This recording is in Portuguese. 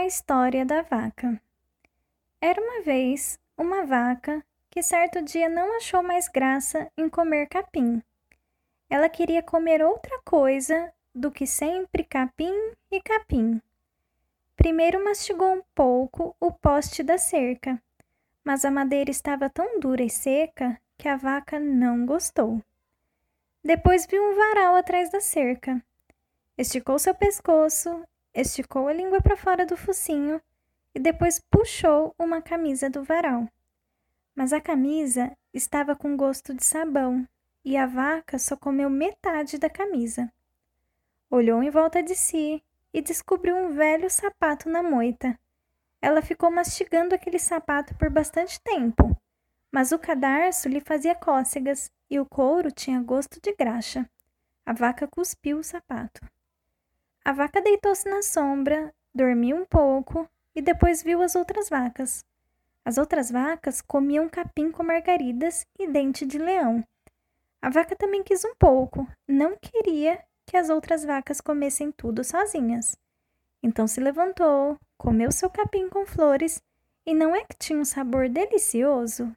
A história da vaca. Era uma vez uma vaca que certo dia não achou mais graça em comer capim. Ela queria comer outra coisa do que sempre capim e capim. Primeiro mastigou um pouco o poste da cerca, mas a madeira estava tão dura e seca que a vaca não gostou. Depois viu um varal atrás da cerca. Esticou seu pescoço, esticou a língua para fora do focinho e depois puxou uma camisa do varal. Mas a camisa estava com gosto de sabão e a vaca só comeu metade da camisa. Olhou em volta de si e descobriu um velho sapato na moita. Ela ficou mastigando aquele sapato por bastante tempo, mas o cadarço lhe fazia cócegas e o couro tinha gosto de graxa. A vaca cuspiu o sapato. A vaca deitou-se na sombra, dormiu um pouco e depois viu as outras vacas. As outras vacas comiam capim com margaridas e dente de leão. A vaca também quis um pouco, não queria que as outras vacas comessem tudo sozinhas. Então se levantou, comeu seu capim com flores e não é que tinha um sabor delicioso?